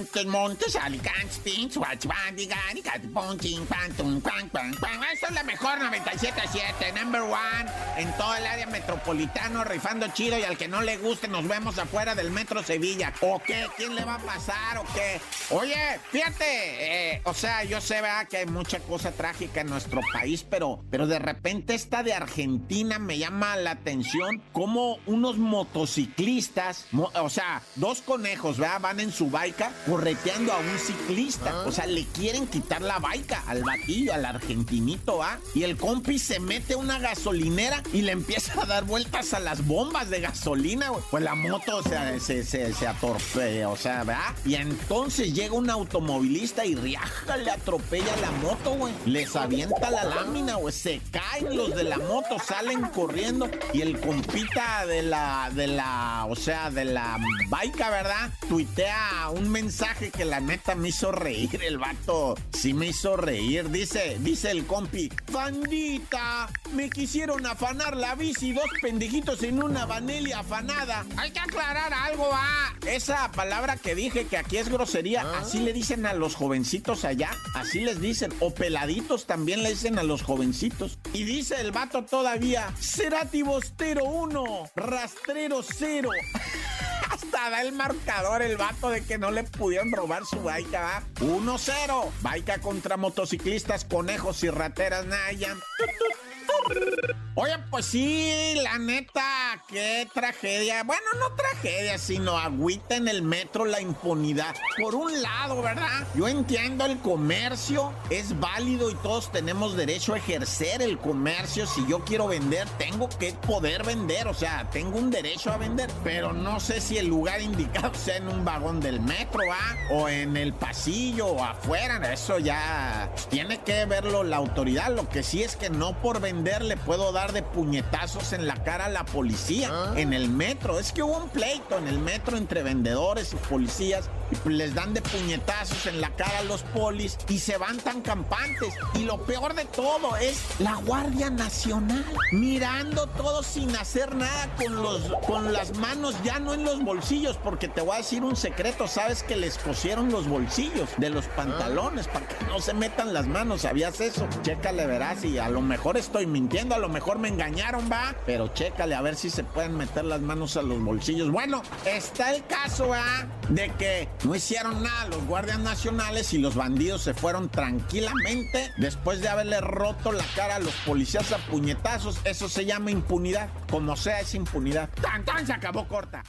Montes, montes, alicantes, pinch, guachbandigan, catipon, pantum, pan, pan, pan. Esta es la mejor 97.7, number one, en todo el área metropolitano, rifando chido y al que no le guste nos vemos afuera del Metro Sevilla. ¿O qué? ¿Quién le va a pasar o qué? Oye, fíjate, eh, o sea, yo sé, ¿verdad? que hay mucha cosa trágica en nuestro país, pero, pero de repente esta de Argentina me llama la atención como unos motociclistas, mo- o sea, dos conejos, ¿verdad? Van en su baica correteando a un ciclista. O sea, le quieren quitar la baica al batillo, al argentinito, ¿va? Y el compi se mete a una gasolinera y le empieza a dar vueltas a las bombas de gasolina, güey. Pues la moto o sea, se, se, se atorpea, o sea, ¿verdad? Y entonces llega un automovilista y riaja le atropella la moto, güey. Les avienta la lámina, güey. Se caen los de la moto, salen corriendo y el compita de la, de la, o sea, de la baica, ¿verdad? Tuitea un mensaje que la neta me hizo reír. El vato sí me hizo reír. Dice, dice el compi, Fandita, me quisieron afanar la bici, dos pendejitos en una vanelia afanada. Hay que aclarar algo, ah. Esa palabra que dije que aquí es grosería, así le dicen a los jovencitos allá, así les dicen, o peladitos también le dicen a los jovencitos. Y dice el vato todavía, Cerati Bostero 1, Rastrero 0. Da el marcador el vato de que no le pudieron robar su baica, ¿va? 1-0. Baica contra motociclistas, conejos y rateras Nayan. Oye, pues sí, la neta, qué tragedia. Bueno, no tragedia, sino agüita en el metro la impunidad. Por un lado, ¿verdad? Yo entiendo el comercio, es válido y todos tenemos derecho a ejercer el comercio. Si yo quiero vender, tengo que poder vender, o sea, tengo un derecho a vender. Pero no sé si el lugar indicado sea en un vagón del metro, ¿va? O en el pasillo o afuera. Eso ya tiene que verlo la autoridad. Lo que sí es que no por vender le puedo dar de puñetazos en la cara a la policía en el metro. Es que hubo un pleito en el metro entre vendedores y policías y les dan de puñetazos en la cara a los polis y se van tan campantes. Y lo peor de todo es la Guardia Nacional mirando todo sin hacer nada con, los, con las manos ya no en los bolsillos, porque te voy a decir un secreto, sabes que les cosieron los bolsillos de los pantalones para que no se metan las manos, ¿sabías eso? Chécale, verás, y a lo mejor estoy mintiendo, a lo mejor me engañaron, va, pero chécale a ver si se pueden meter las manos a los bolsillos. Bueno, está el caso, ¿va? De que no hicieron nada los guardias nacionales y los bandidos se fueron tranquilamente después de haberle roto la cara a los policías a puñetazos. Eso se llama impunidad. Como sea, es impunidad. ¡Tan, tan! Se acabó corta.